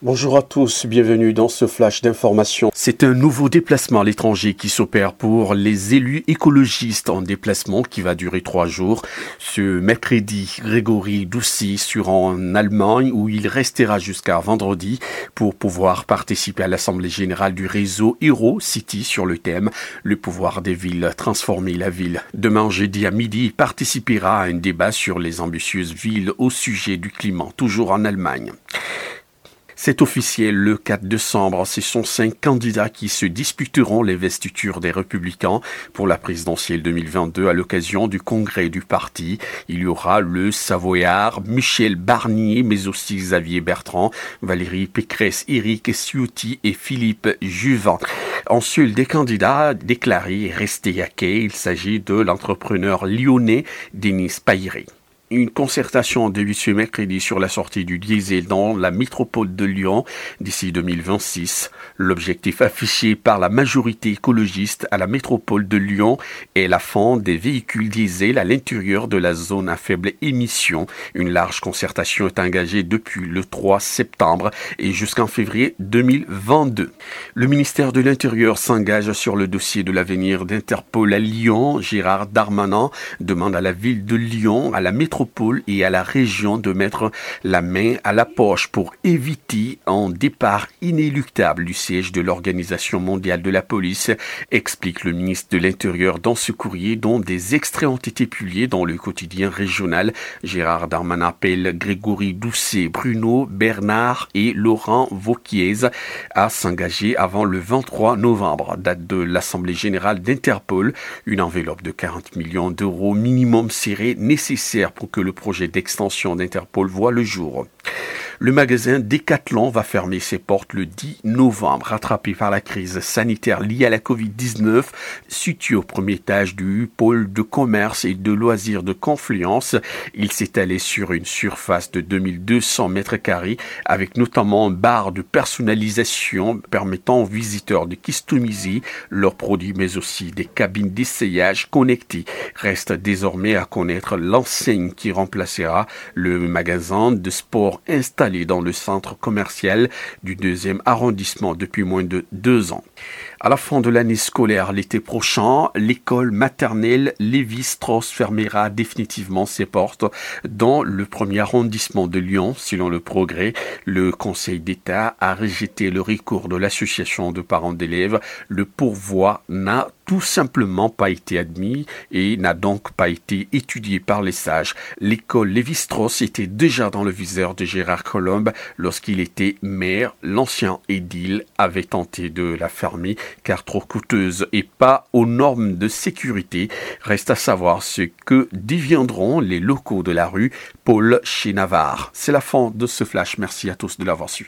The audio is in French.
Bonjour à tous, bienvenue dans ce flash d'information. C'est un nouveau déplacement à l'étranger qui s'opère pour les élus écologistes en déplacement qui va durer trois jours. Ce mercredi, Grégory Doucy sera en Allemagne où il restera jusqu'à vendredi pour pouvoir participer à l'Assemblée générale du réseau Hero City sur le thème Le pouvoir des villes, transformer la ville. Demain jeudi à midi, il participera à un débat sur les ambitieuses villes au sujet du climat, toujours en Allemagne. C'est officiel le 4 décembre. Ce sont cinq candidats qui se disputeront les vestitures des Républicains pour la présidentielle 2022 à l'occasion du congrès du parti. Il y aura le Savoyard, Michel Barnier, mais aussi Xavier Bertrand, Valérie Pécresse, Éric Ciotti et Philippe Juvin. En seul des candidats déclarés restés à quai, il s'agit de l'entrepreneur lyonnais Denis Pairé. Une concertation début ce mercredi sur la sortie du diesel dans la métropole de Lyon d'ici 2026. L'objectif affiché par la majorité écologiste à la métropole de Lyon est la fin des véhicules diesel à l'intérieur de la zone à faible émission. Une large concertation est engagée depuis le 3 septembre et jusqu'en février 2022. Le ministère de l'Intérieur s'engage sur le dossier de l'avenir d'Interpol à Lyon. Gérard Darmanin demande à la ville de Lyon, à la métropole et à la région de mettre la main à la poche pour éviter un départ inéluctable du siège de l'Organisation mondiale de la police, explique le ministre de l'Intérieur dans ce courrier dont des extraits ont été publiés dans le quotidien régional. Gérard Darmanin appelle Grégory Doucet, Bruno Bernard et Laurent Vauquiez à s'engager avant le 23 novembre, date de l'Assemblée générale d'Interpol. Une enveloppe de 40 millions d'euros minimum serait nécessaire pour que le projet d'extension d'Interpol voit le jour. Le magasin Decathlon va fermer ses portes le 10 novembre, rattrapé par la crise sanitaire liée à la Covid-19, situé au premier étage du pôle de commerce et de loisirs de Confluence. Il s'étalait sur une surface de 2200 mètres carrés, avec notamment un bar de personnalisation permettant aux visiteurs de customiser leurs produits, mais aussi des cabines d'essayage connectées. Reste désormais à connaître l'enseigne qui remplacera le magasin de sport installé dans le centre commercial du deuxième arrondissement depuis moins de deux ans. À la fin de l'année scolaire l'été prochain, l'école maternelle Lévi-Strauss fermera définitivement ses portes dans le premier arrondissement de Lyon. Selon le progrès, le Conseil d'État a rejeté le recours de l'association de parents d'élèves. Le pourvoi n'a tout simplement pas été admis et n'a donc pas été étudié par les sages. L'école Lévi-Strauss était déjà dans le viseur de Gérard Colombe lorsqu'il était maire. L'ancien édile avait tenté de la fermer car trop coûteuse et pas aux normes de sécurité. Reste à savoir ce que deviendront les locaux de la rue Paul chez Navarre. C'est la fin de ce flash. Merci à tous de l'avoir suivi.